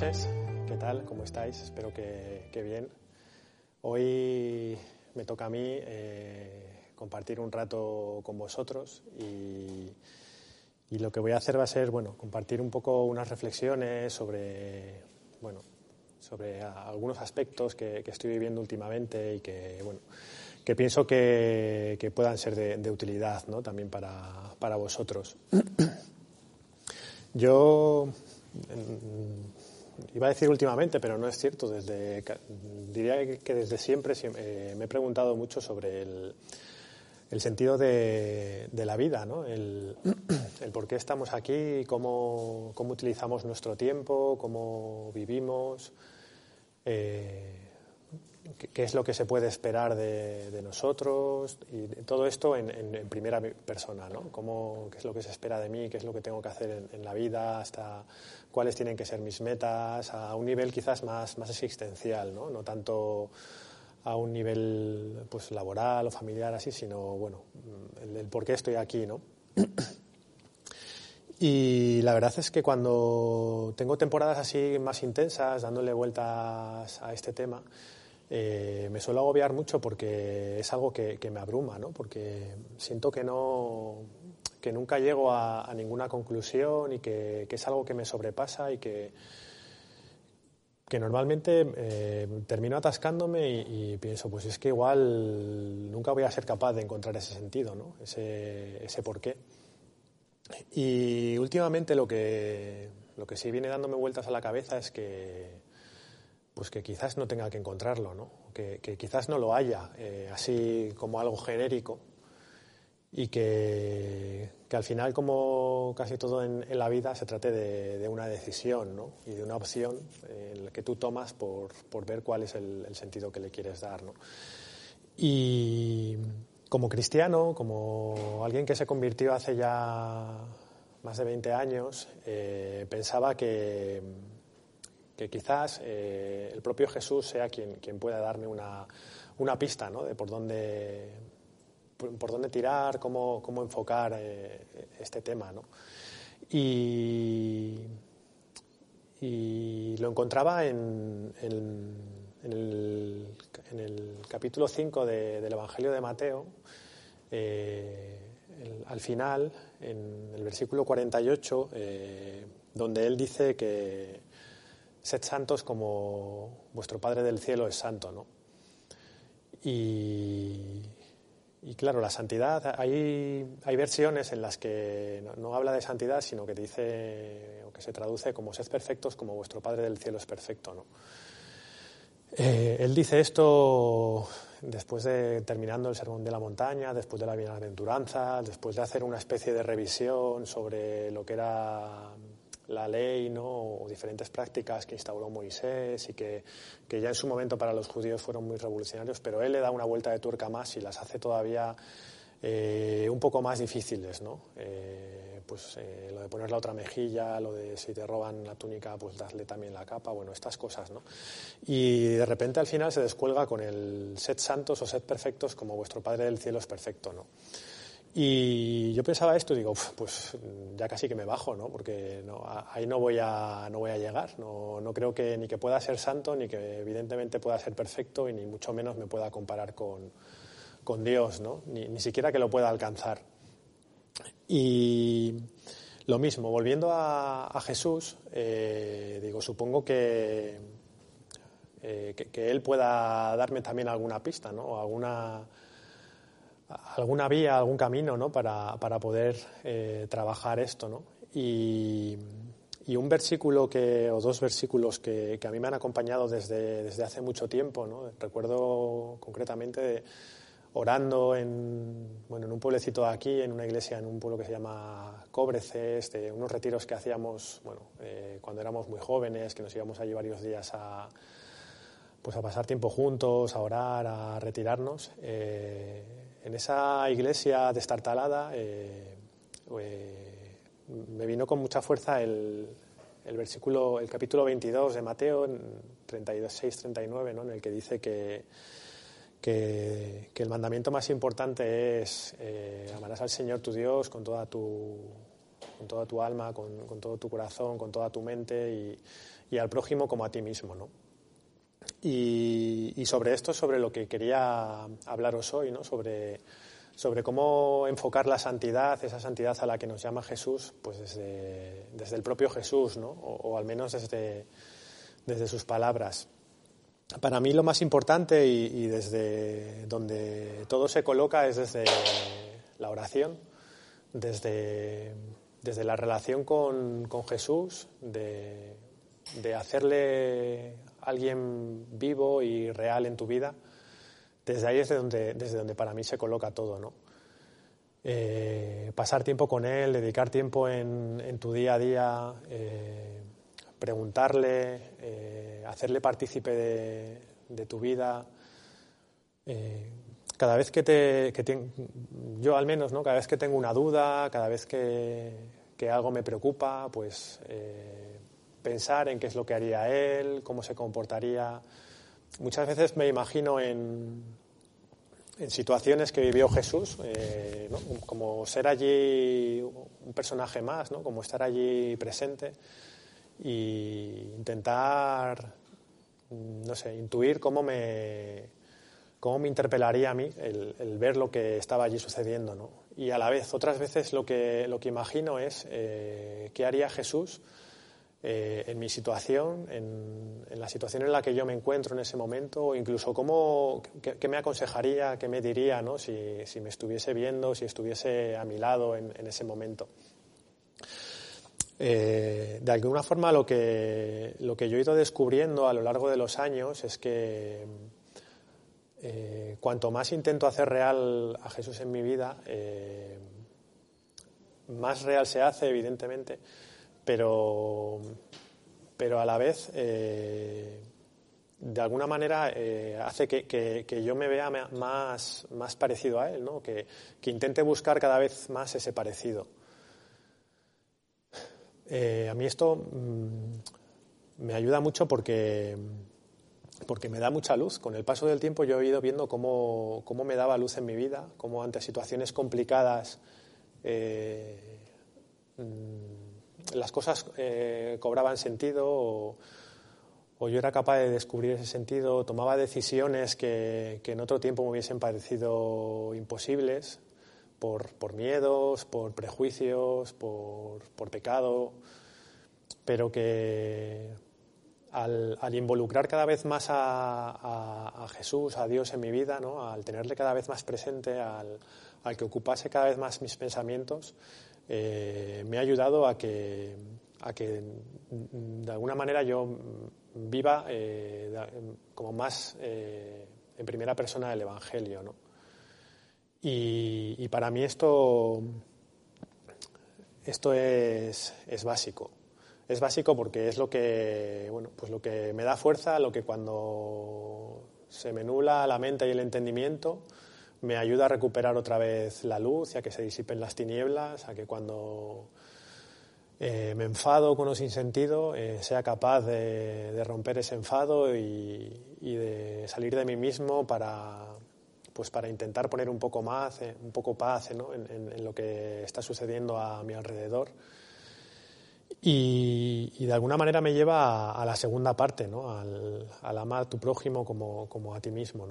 noches, ¿qué tal? ¿Cómo estáis? Espero que, bien. Hoy me toca a mí eh, compartir un rato con vosotros y, lo que voy a hacer va a ser, bueno, compartir un poco unas reflexiones sobre, bueno, sobre algunos aspectos que, estoy viviendo últimamente y que, bueno, que pienso que, que puedan ser de, de utilidad ¿no? también para, para vosotros. Yo iba a decir últimamente, pero no es cierto. Desde, diría que desde siempre eh, me he preguntado mucho sobre el, el sentido de, de, la vida, ¿no? el, el, por qué estamos aquí, cómo, cómo utilizamos nuestro tiempo, cómo vivimos, eh, qué, es lo que se puede esperar de, de nosotros y todo esto en, en, en, primera persona, ¿no? Qué es lo que se espera de mí, qué es lo que tengo que hacer en, en la vida, hasta cuáles tienen que ser mis metas, a un nivel quizás más, más existencial, ¿no? no tanto a un nivel pues, laboral o familiar así, sino bueno, el, el por qué estoy aquí, ¿no? Y la verdad es que cuando tengo temporadas así más intensas, dándole vueltas a este tema, eh, me suelo agobiar mucho porque es algo que, me abruma, ¿no? Porque siento que no, que nunca llego a, ninguna conclusión y que, es algo que me sobrepasa y que, que normalmente eh, termino atascándome y, y, pienso, pues es que igual nunca voy a ser capaz de encontrar ese sentido, ¿no? ese, ese porqué. Y últimamente lo que, lo que sí viene dándome vueltas a la cabeza es que, pues que quizás no tenga que encontrarlo, que, que quizás no lo haya, eh, así como algo genérico, y que, que, al final, como casi todo en, en la vida, se trate de, una decisión y de una opción eh, que tú tomas por, por ver cuál es el, sentido que le quieres dar. Y como cristiano, como alguien que se convirtió hace ya más de 20 años, eh, pensaba que, que quizás eh, el propio Jesús sea quien, quien pueda darme una, una pista ¿no? de por dónde por dónde tirar, cómo, cómo enfocar eh, este tema. ¿no? Y, lo encontraba en, el, capítulo 5 de, del Evangelio de Mateo, eh, al final, en el versículo 48, eh, donde él dice que sed santos como vuestro Padre del cielo es santo. ¿no? Y, claro, la santidad, hay, hay versiones en las que no, no, habla de santidad, sino que dice, o que se traduce como sed perfectos como vuestro Padre del cielo es perfecto. ¿no? Eh, él dice esto después de terminando el Sermón de la Montaña, después de la Bienaventuranza, después de hacer una especie de revisión sobre lo que era la ley ¿no? o diferentes prácticas que instauró Moisés y que, que, ya en su momento para los judíos fueron muy revolucionarios, pero él le da una vuelta de tuerca más y las hace todavía eh, un poco más difíciles. ¿no? Eh, pues eh, lo de poner la otra mejilla, lo de si te roban la túnica, pues darle también la capa, bueno, estas cosas. ¿no? Y de repente al final se descuelga con el sed santos o sed perfectos como vuestro Padre del cielo es perfecto. ¿no? Y yo pensaba esto digo, pues ya casi que me bajo, ¿no? Porque no, ahí no voy a, no voy a llegar. No, no, creo que ni que pueda ser santo, ni que evidentemente pueda ser perfecto, y ni mucho menos me pueda comparar con, con Dios, ¿no? Ni, ni, siquiera que lo pueda alcanzar. Y lo mismo, volviendo a, Jesús, eh, digo, supongo que, eh, que, que, Él pueda darme también alguna pista, ¿no? O alguna alguna vía, algún camino ¿no? para, para poder eh, trabajar esto. ¿no? Y, y, un versículo que, o dos versículos que, que, a mí me han acompañado desde, desde hace mucho tiempo. ¿no? Recuerdo concretamente orando en, bueno, en un pueblecito de aquí, en una iglesia, en un pueblo que se llama Cobreces, de unos retiros que hacíamos bueno, eh, cuando éramos muy jóvenes, que nos íbamos allí varios días a, pues a pasar tiempo juntos, a orar, a retirarnos. Eh, en esa iglesia destartalada eh, eh, me vino con mucha fuerza el, versículo, el capítulo 22 de Mateo, 36-39, ¿no? en el que dice que, que, el mandamiento más importante es eh, amarás al Señor tu Dios con toda tu, con toda tu alma, con, todo tu corazón, con toda tu mente y, al prójimo como a ti mismo, ¿no? Y, sobre esto, sobre lo que quería hablaros hoy, ¿no? Sobre, sobre cómo enfocar la santidad, esa santidad a la que nos llama Jesús, pues desde, desde el propio Jesús, ¿no? O, al menos desde, desde sus palabras. Para mí lo más importante y, desde donde todo se coloca es desde la oración, desde, desde la relación con, Jesús, de, hacerle alguien vivo y real en tu vida. Desde ahí es donde, desde donde para mí se coloca todo, ¿no? Eh, pasar tiempo con Él, dedicar tiempo en, tu día a día, eh, preguntarle, eh, hacerle partícipe de, tu vida. Cada vez que te, yo al menos, ¿no? Cada vez que tengo una duda, cada vez que, algo me preocupa, pues pensar en qué es lo que haría él, cómo se comportaría. Muchas veces me imagino en, en situaciones que vivió Jesús, como ser allí un personaje más, ¿no? como estar allí presente y intentar, no sé, intuir cómo me, cómo me interpelaría a mí el, ver lo que estaba allí sucediendo. ¿no? Y a la vez, otras veces lo que, lo que imagino es eh, qué haría Jesús eh, en mi situación, en, la situación en la que yo me encuentro en ese momento, o incluso cómo, qué, me aconsejaría, qué me diría ¿no? si, si, me estuviese viendo, si estuviese a mi lado en, ese momento. Eh, de alguna forma lo que, lo que yo he ido descubriendo a lo largo de los años es que eh, cuanto más intento hacer real a Jesús en mi vida, más real se hace, evidentemente, pero, pero a la vez, de alguna manera, hace que, yo me vea más, más parecido a Él, ¿no? que, que intente buscar cada vez más ese parecido. Eh, a mí esto mm, me ayuda mucho porque, porque me da mucha luz. Con el paso del tiempo yo he ido viendo cómo, cómo me daba luz en mi vida, cómo ante situaciones complicadas eh, mm, las cosas eh, cobraban sentido o, yo era capaz de descubrir ese sentido, tomaba decisiones que, en otro tiempo me hubiesen parecido imposibles por, miedos, por prejuicios, por, pecado, pero que al, involucrar cada vez más a, Jesús, a Dios en mi vida, ¿no? al tenerle cada vez más presente, al, que ocupase cada vez más mis pensamientos, eh, me ha ayudado a que, a que de alguna manera yo viva eh, como más eh, en primera persona el Evangelio. ¿no? Y, para mí esto, esto es, es, básico. Es básico porque es lo que, bueno, pues lo que me da fuerza, lo que cuando se me nula la mente y el entendimiento, me ayuda a recuperar otra vez la luz y a que se disipen las tinieblas, a que cuando eh, me enfado con un sinsentido eh, sea capaz de, romper ese enfado y, de salir de mí mismo para, pues para intentar poner un poco más, eh, un poco paz en, lo que está sucediendo a mi alrededor. Y, de alguna manera me lleva a, la segunda parte, ¿no? al, amar a tu prójimo como, a ti mismo.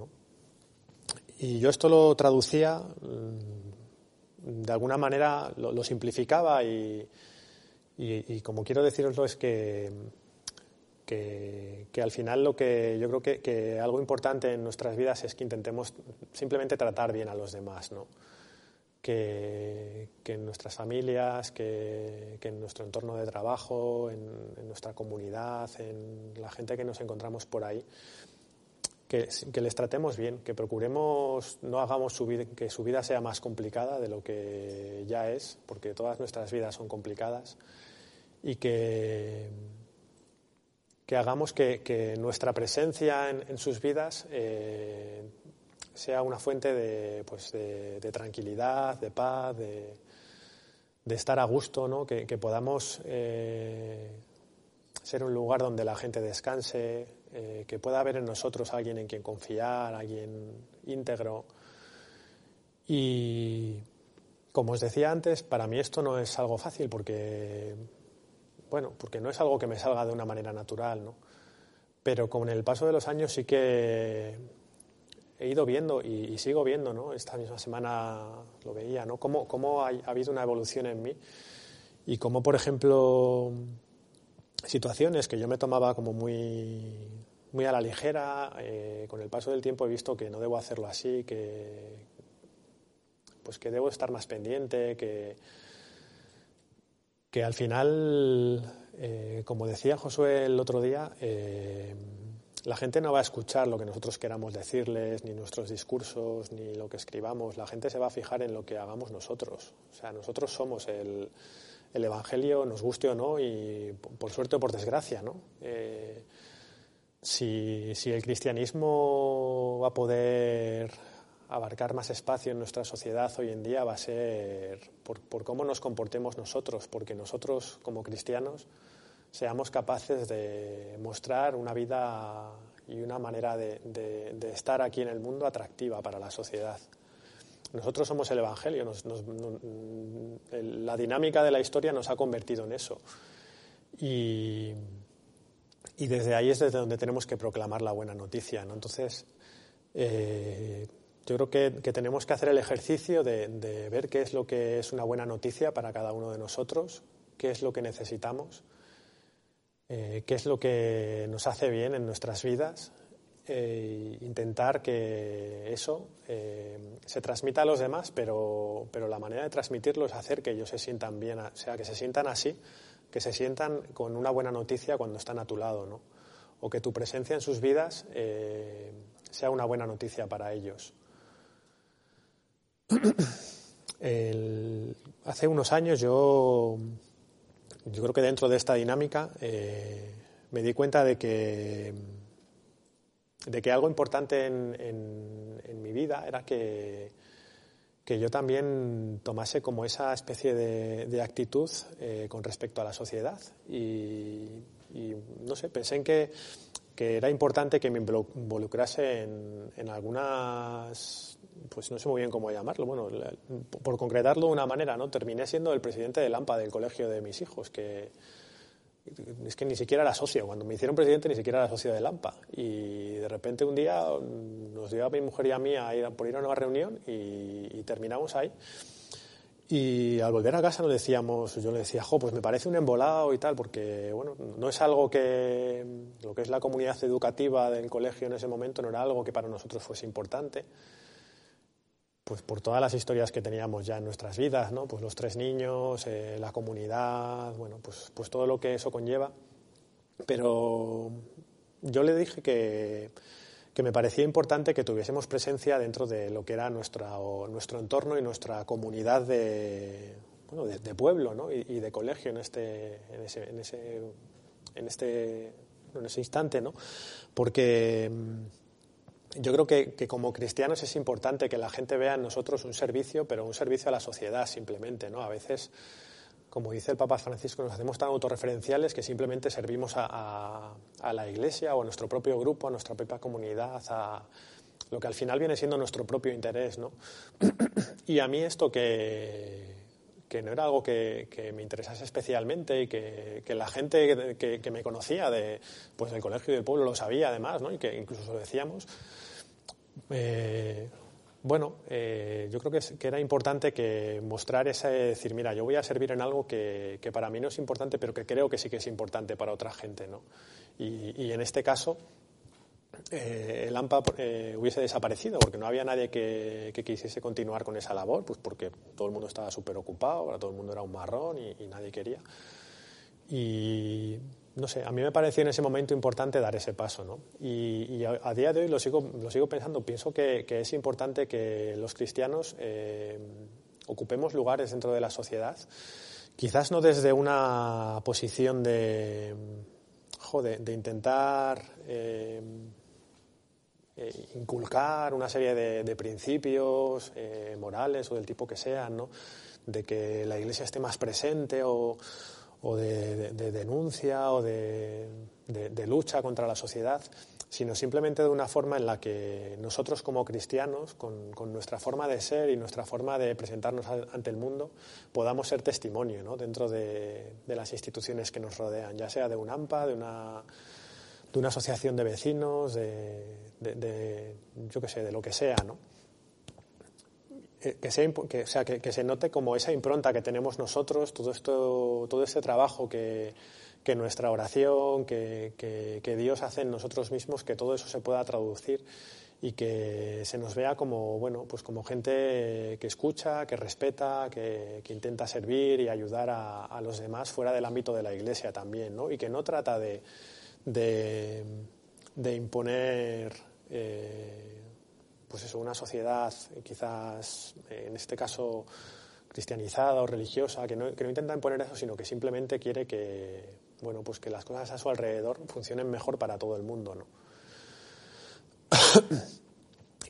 Y yo esto lo traducía, mm, de alguna manera lo, simplificaba y, y, como quiero deciroslo es que que, al final lo que yo creo que, algo importante en nuestras vidas es que intentemos simplemente tratar bien a los demás, ¿no? Que, en nuestras familias, que, en nuestro entorno de trabajo, en, nuestra comunidad, en la gente que nos encontramos por ahí, que, les tratemos bien, que procuremos, no hagamos que su vida sea más complicada de lo que ya es, porque todas nuestras vidas son complicadas, y que que hagamos que, nuestra presencia en, sus vidas eh, sea una fuente pues, de, tranquilidad, de paz, de, estar a gusto, ¿no? que, podamos eh, ser un lugar donde la gente descanse, eh, que pueda haber en nosotros alguien en quien confiar, alguien íntegro. Y como os decía antes, para mí esto no es algo fácil porque, bueno, porque no es algo que me salga de una manera natural, ¿no? Pero con el paso de los años sí que he ido viendo y, sigo viendo, ¿no? Esta misma semana lo veía, ¿no? Cómo, cómo ha, habido una evolución en mí y cómo, por ejemplo, situaciones que yo me tomaba como muy, muy a la ligera, eh, con el paso del tiempo he visto que no debo hacerlo así, que, pues que debo estar más pendiente, que, que al final, eh, como decía Josué el otro día, eh, la gente no va a escuchar lo que nosotros queramos decirles, ni nuestros discursos, ni lo que escribamos. La gente se va a fijar en lo que hagamos nosotros. O sea, nosotros somos el, Evangelio, nos guste o no, y por suerte o por desgracia, ¿no? Si, el cristianismo va a poder abarcar más espacio en nuestra sociedad hoy en día va a ser por, cómo nos comportemos nosotros, porque nosotros como cristianos seamos capaces de mostrar una vida y una manera de, estar aquí en el mundo atractiva para la sociedad. Nosotros somos el Evangelio, la dinámica de la historia nos ha convertido en eso. Y, desde ahí es desde donde tenemos que proclamar la buena noticia. ¿no? Entonces, eh, yo creo que, que, tenemos que hacer el ejercicio de, ver qué es lo que es una buena noticia para cada uno de nosotros, qué es lo que necesitamos eh, qué es lo que nos hace bien en nuestras vidas, e intentar que eso eh, se transmita a los demás, pero, pero, la manera de transmitirlo es hacer que ellos se sientan bien, o sea, que se sientan así, que se sientan con una buena noticia cuando están a tu lado, ¿no? O que tu presencia en sus vidas sea una buena noticia para ellos. hace unos años yo yo creo que dentro de esta dinámica eh, me di cuenta de que, de que algo importante en, mi vida era que, que, yo también tomase como esa especie de, actitud eh, con respecto a la sociedad. Y, no sé, pensé en que, que, era importante que me involucrase en, algunas pues no sé muy bien cómo llamarlo, bueno, por concretarlo de una manera, ¿no? Terminé siendo el presidente del AMPA del colegio de mis hijos, que es que ni siquiera era socio, cuando me hicieron presidente ni siquiera era socio del AMPA. Y de repente un día nos dio a mi mujer y a mí a ir, por ir a una reunión y, terminamos ahí. Y al volver a casa nos decíamos, yo le decía, jo, pues me parece un embolado y tal, porque bueno, no es algo que lo que es la comunidad educativa del colegio en ese momento no era algo que para nosotros fuese importante pues por todas las historias que teníamos ya en nuestras vidas, ¿no? Pues los tres niños, eh, la comunidad, bueno, pues, pues todo lo que eso conlleva. Pero yo le dije que, que me parecía importante que tuviésemos presencia dentro de lo que era nuestra, nuestro entorno y nuestra comunidad de, bueno, de, pueblo ¿no? y, de colegio en este, en ese, en en este, instante, ¿no? Porque yo creo que, como cristianos es importante que la gente vea en nosotros un servicio, pero un servicio a la sociedad simplemente, ¿no? A veces, como dice el Papa Francisco, nos hacemos tan autorreferenciales que simplemente servimos a, la Iglesia o a nuestro propio grupo, a nuestra propia comunidad, a lo que al final viene siendo nuestro propio interés, ¿no? Y a mí esto que, que no era algo que, me interesase especialmente y que, la gente que, me conocía de, pues, del colegio y del pueblo lo sabía además, ¿no? y que incluso lo decíamos, eh, bueno, eh, yo creo que, era importante que mostrar ese, decir, mira, yo voy a servir en algo que, para mí no es importante, pero que creo que sí que es importante para otra gente, ¿no? Y, en este caso, eh, el AMPA hubiese desaparecido porque no había nadie que, quisiese continuar con esa labor, pues porque todo el mundo estaba súper ocupado, todo el mundo era un marrón y, y nadie quería. Y no sé, a mí me pareció en ese momento importante dar ese paso, ¿no? Y, a, día de hoy lo sigo, lo sigo pensando, pienso que, es importante que los cristianos eh, ocupemos lugares dentro de la sociedad, quizás no desde una posición de, de intentar eh, eh, inculcar una serie de, principios morales o del tipo que sean, ¿no? De que la Iglesia esté más presente o o de, denuncia o de, lucha contra la sociedad, sino simplemente de una forma en la que nosotros como cristianos, con, nuestra forma de ser y nuestra forma de presentarnos ante el mundo, podamos ser testimonio dentro de, las instituciones que nos rodean, ya sea de un AMPA, de una, de una asociación de vecinos, de, yo qué sé, de lo que sea, ¿no? Eh, que, sea, que, se note como esa impronta que tenemos nosotros, todo, esto, todo este trabajo que, que nuestra oración, que, que, Dios hace en nosotros mismos, que todo eso se pueda traducir y que se nos vea como, bueno, pues como gente que escucha, que respeta, que, intenta servir y ayudar a, los demás fuera del ámbito de la Iglesia también, ¿no? Y que no trata de, de, imponer, eh, pues eso, una sociedad quizás, en este caso, cristianizada o religiosa, que no, que no intenta imponer eso, sino que simplemente quiere que, bueno, pues que las cosas a su alrededor funcionen mejor para todo el mundo, ¿no?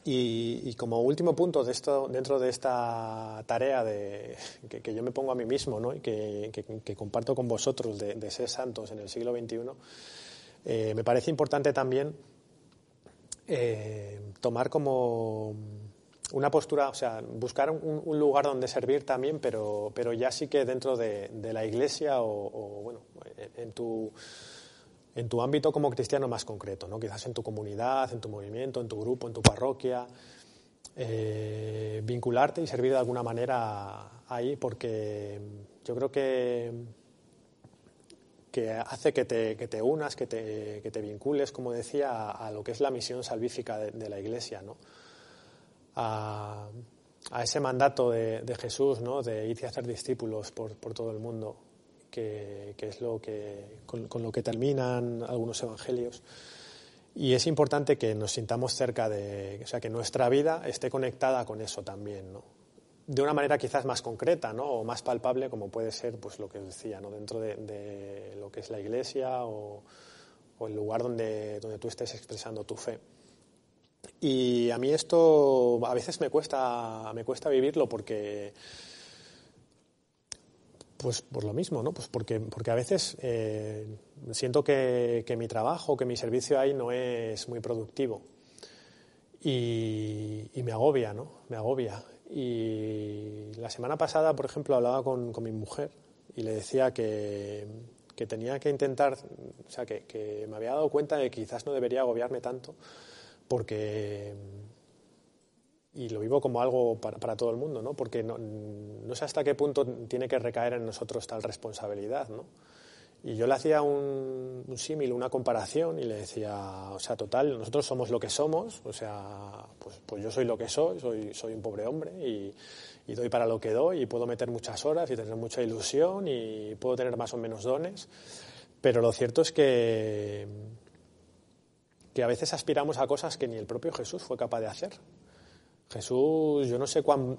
y, como último punto de esto, dentro de esta tarea de, que, yo me pongo a mí mismo ¿no? y que, comparto con vosotros de, ser santos en el siglo XXI, eh, me parece importante también eh, tomar como una postura, o sea, buscar un, lugar donde servir también, pero, pero ya sí que dentro de, la iglesia o, bueno, en tu, en tu ámbito como cristiano más concreto, ¿no? quizás en tu comunidad, en tu movimiento, en tu grupo, en tu parroquia, eh, vincularte y servir de alguna manera ahí, porque yo creo que, que hace que te, que te unas, que te, que te, vincules, como decía, a, lo que es la misión salvífica de, de la iglesia. ¿no? a, ese mandato de, Jesús, ¿no? de ir y hacer discípulos por, todo el mundo, que, es lo que, con, lo que terminan algunos evangelios. Y es importante que nos sintamos cerca de, o sea, que nuestra vida esté conectada con eso también, ¿no? De una manera quizás más concreta, ¿no? O más palpable, como puede ser, pues lo que os decía, ¿no? Dentro de, lo que es la iglesia o, el lugar donde, donde tú estés expresando tu fe. Y a mí esto a veces me cuesta, me cuesta vivirlo porque, pues por lo mismo, ¿no? Pues porque, porque a veces eh, siento que, mi trabajo, que mi servicio ahí no es muy productivo. Y, me agobia, ¿no? Me agobia. Y la semana pasada, por ejemplo, hablaba con, mi mujer y le decía que, que tenía que intentar, o sea, que, me había dado cuenta de que quizás no debería agobiarme tanto porque y lo vivo como algo para, todo el mundo, ¿no? Porque no, sé hasta qué punto tiene que recaer en nosotros tal responsabilidad, ¿no? Y yo le hacía un, símil, una comparación, y le decía, o sea, total, nosotros somos lo que somos, o sea, pues, pues yo soy lo que soy, soy, un pobre hombre, y, y, doy para lo que doy, y puedo meter muchas horas y tener mucha ilusión, y puedo tener más o menos dones, pero lo cierto es que que a veces aspiramos a cosas que ni el propio Jesús fue capaz de hacer. Jesús, yo no sé cuán,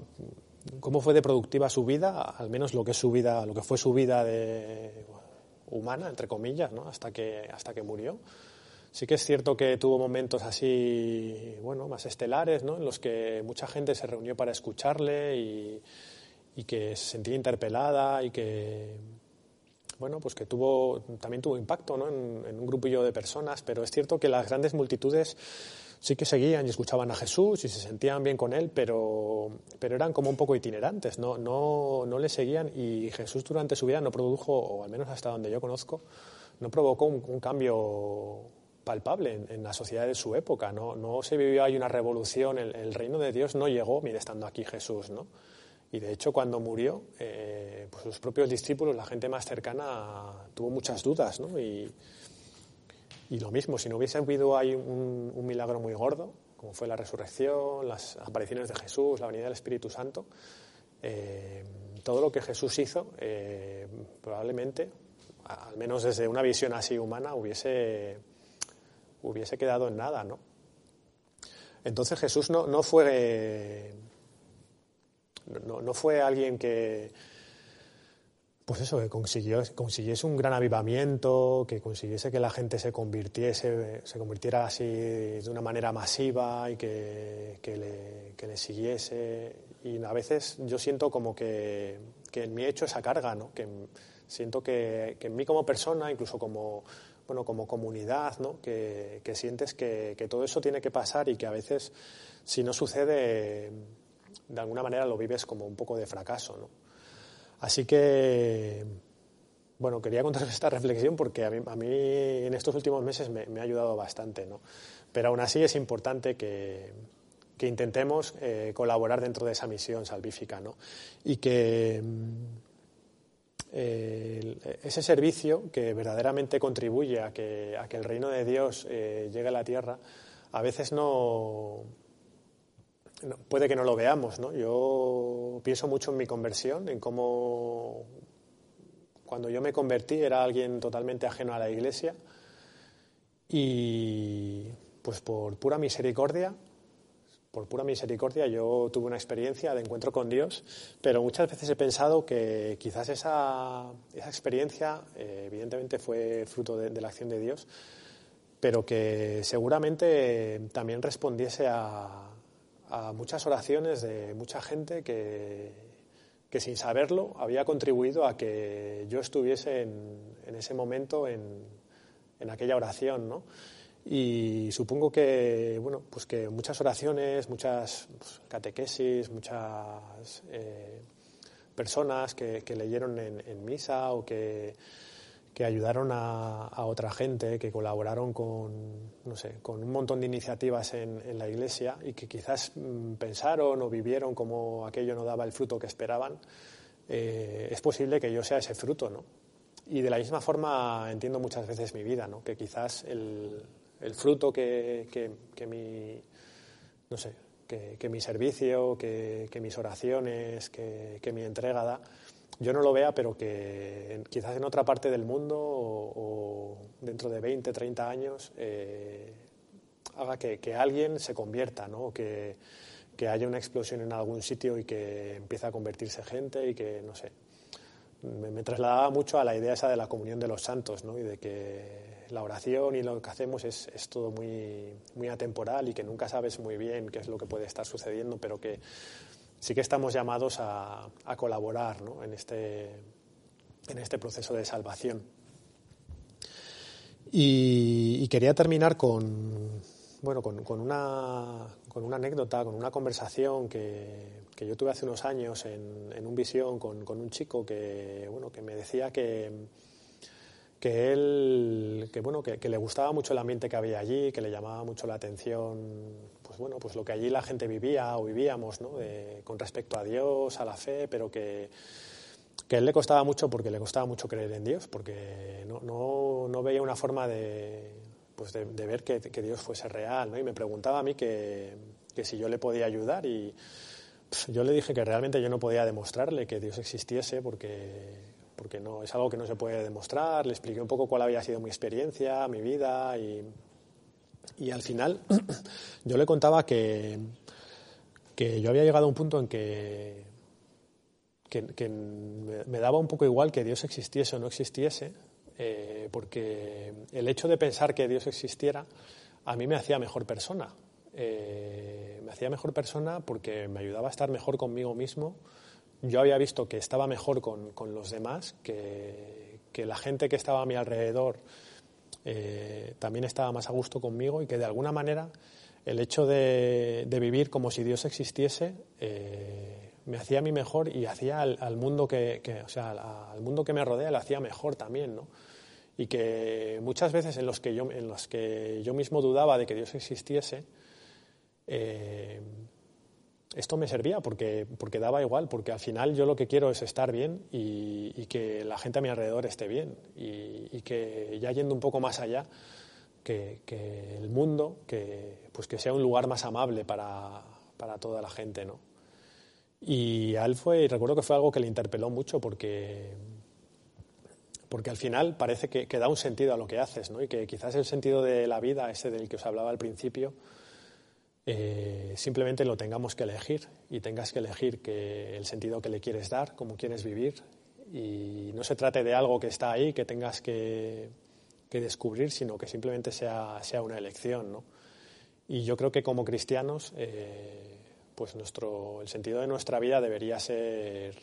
cómo fue de productiva su vida, al menos lo que es su vida, lo que fue su vida de, humana, entre comillas, ¿no? hasta, que, hasta que murió. Sí que es cierto que tuvo momentos así, bueno, más estelares, ¿no? En los que mucha gente se reunió para escucharle y, que se sentía interpelada y que, bueno, pues que tuvo, también tuvo impacto ¿no? en, un grupillo de personas, pero es cierto que las grandes multitudes sí que seguían y escuchaban a Jesús y se sentían bien con él, pero, pero eran como un poco itinerantes, no, no, no le seguían y Jesús durante su vida no produjo, o al menos hasta donde yo conozco, no provocó un, cambio palpable en, la sociedad de su época, no, no se vivió ahí una revolución, el, reino de Dios no llegó, mire, estando aquí Jesús, ¿no? Y de hecho, cuando murió, eh, pues los propios discípulos, la gente más cercana, tuvo muchas dudas, ¿no? Y, y lo mismo, si no hubiese habido ahí un, milagro muy gordo, como fue la resurrección, las apariciones de Jesús, la venida del Espíritu Santo, eh, todo lo que Jesús hizo, eh, probablemente, al menos desde una visión así humana, hubiese, hubiese quedado en nada, ¿no? Entonces Jesús no, no fue no, no fue alguien que, pues eso, que consiguiese un gran avivamiento, que consiguiese que la gente se convirtiese, se convirtiera así de una manera masiva y que, que, le, que siguiese. Y a veces yo siento como que, que en mí he hecho esa carga, ¿no? Que siento que, que, en mí como persona, incluso como, bueno, como comunidad, ¿no? que, sientes que, todo eso tiene que pasar y que a veces, si no sucede, de alguna manera lo vives como un poco de fracaso. ¿no? Así que, bueno, quería contar esta reflexión porque a mí, a mí en estos últimos meses me, ha ayudado bastante, ¿no? Pero aún así es importante que, que intentemos eh, colaborar dentro de esa misión salvífica, ¿no? Y que ese servicio que verdaderamente contribuye a que, a que el reino de Dios eh, llegue a la tierra, a veces no, puede que no lo veamos. ¿no? Yo pienso mucho en mi conversión, en cómo cuando yo me convertí era alguien totalmente ajeno a la iglesia y pues por pura misericordia por pura misericordia yo tuve una experiencia de encuentro con Dios, pero muchas veces he pensado que quizás esa, esa experiencia eh, evidentemente fue fruto de, la acción de Dios, pero que seguramente también respondiese a, a muchas oraciones de mucha gente que, que, sin saberlo había contribuido a que yo estuviese en, en ese momento en, en aquella oración, ¿no? Y supongo que, bueno, pues que muchas oraciones, muchas pues, catequesis, muchas eh, personas que, leyeron en, misa o que, que ayudaron a, otra gente, que colaboraron con, no sé, con un montón de iniciativas en, la Iglesia y que quizás mm, pensaron o vivieron como aquello no daba el fruto que esperaban, eh, es posible que yo sea ese fruto, ¿no? Y de la misma forma entiendo muchas veces mi vida, ¿no? Que quizás el, fruto que, que, mi, no sé, que, mi servicio, que, mis oraciones, que, mi entrega da, yo no lo vea, pero que quizás en otra parte del mundo o, dentro de 20, 30 años eh, haga que, alguien se convierta, ¿no? que, que haya una explosión en algún sitio y que empiece a convertirse gente y que, no sé, me, trasladaba mucho a la idea esa de la comunión de los santos, ¿no? Y de que la oración y lo que hacemos es, es, todo muy, muy atemporal y que nunca sabes muy bien qué es lo que puede estar sucediendo, pero que sí que estamos llamados a, colaborar ¿no? en, este, en este proceso de salvación. Y, quería terminar con, bueno, con, una, anécdota, con una conversación que, yo tuve hace unos años en, un visión con, un chico que, bueno, que me decía que, que él, que, bueno, que, que, le gustaba mucho el ambiente que había allí, que le llamaba mucho la atención, bueno, pues lo que allí la gente vivía o vivíamos, ¿no? con respecto a Dios, a la fe, pero que, que a él le costaba mucho porque le costaba mucho creer en Dios, porque no, no, veía una forma de, pues de, ver que, que, Dios fuese real, ¿no? Y me preguntaba a mí que, que si yo le podía ayudar y yo le dije que realmente yo no podía demostrarle que Dios existiese porque, porque no, es algo que no se puede demostrar. Le expliqué un poco cuál había sido mi experiencia, mi vida y, y al final yo le contaba que, que yo había llegado a un punto en que, que, me, daba un poco igual que Dios existiese o no existiese, eh, porque el hecho de pensar que Dios existiera a mí me hacía mejor persona. Eh, me hacía mejor persona porque me ayudaba a estar mejor conmigo mismo. Yo había visto que estaba mejor con, con los demás, que, que, la gente que estaba a mi alrededor eh, también estaba más a gusto conmigo y que de alguna manera el hecho de, vivir como si Dios existiese eh, me hacía a mí mejor y hacía al, mundo que, que, o sea, al mundo que me rodea le hacía mejor también, ¿no? Y que muchas veces en los que yo, en los que yo mismo dudaba de que Dios existiese, eh, esto me servía porque, porque daba igual, porque al final yo lo que quiero es estar bien y, que la gente a mi alrededor esté bien y, que ya yendo un poco más allá, que, el mundo que, pues que sea un lugar más amable para, para toda la gente. ¿no? Y él fue, y recuerdo que fue algo que le interpeló mucho porque, porque al final parece que, que da un sentido a lo que haces ¿no? y que quizás el sentido de la vida, ese del que os hablaba al principio, eh, simplemente lo tengamos que elegir y tengas que elegir el sentido que le quieres dar, cómo quieres vivir y no se trate de algo que está ahí que tengas que, descubrir, sino que simplemente sea, sea una elección. ¿no? Y yo creo que como cristianos, eh, pues nuestro, el sentido de nuestra vida debería ser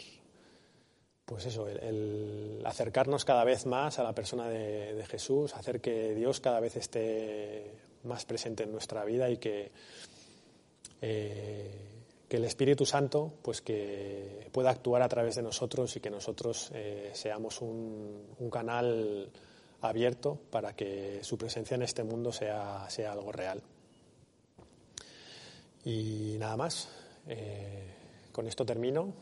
pues eso, el, acercarnos cada vez más a la persona de, Jesús, hacer que Dios cada vez esté más presente en nuestra vida y que, eh, que el Espíritu Santo pues que pueda actuar a través de nosotros y que nosotros eh, seamos un, canal abierto para que su presencia en este mundo sea, sea algo real. Y nada más, eh, con esto termino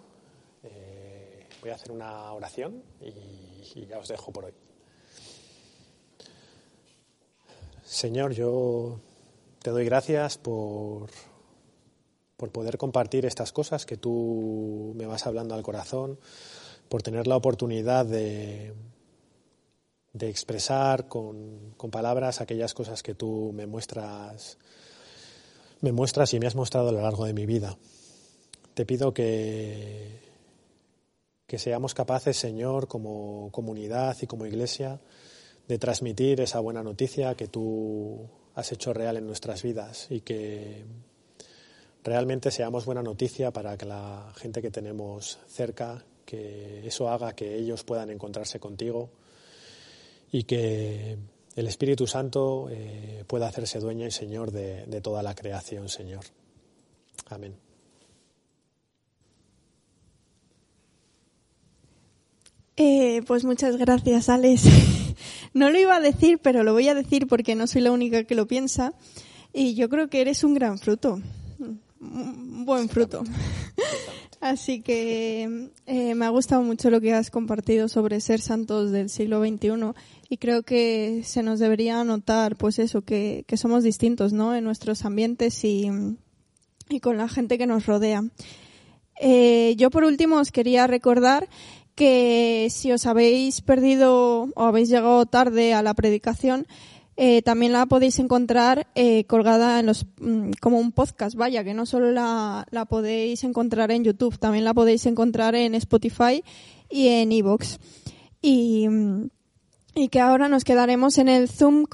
voy a hacer una oración y, ya os dejo por hoy. Señor, yo te doy gracias por, por poder compartir estas cosas que tú me vas hablando al corazón, por tener la oportunidad de, de expresar con, con, palabras aquellas cosas que tú me muestras, me muestras y me has mostrado a lo largo de mi vida. Te pido que, que seamos capaces, Señor, como comunidad y como iglesia, de transmitir esa buena noticia que tú has hecho real en nuestras vidas y que realmente seamos buena noticia para que la gente que tenemos cerca, que eso haga que ellos puedan encontrarse contigo y que el Espíritu Santo eh, pueda hacerse dueño y Señor de toda la creación, Señor. Amén. Eh, pues muchas gracias, Alex. no lo iba a decir, pero lo voy a decir porque no soy la única que lo piensa. Y yo creo que eres un gran fruto. Un buen fruto. Así que eh, me ha gustado mucho lo que has compartido sobre ser santos del siglo XXI y creo que se nos debería notar, pues eso, que, que somos distintos, ¿no? En nuestros ambientes y, y con la gente que nos rodea. Eh, yo por último os quería recordar que si os habéis perdido o habéis llegado tarde a la predicación, eh, también la podéis encontrar eh, colgada en los, mm, como un podcast, vaya, que no solo la, la, podéis encontrar en YouTube, también la podéis encontrar en Spotify y en Evox. Y, mm, y que ahora nos quedaremos en el Zoom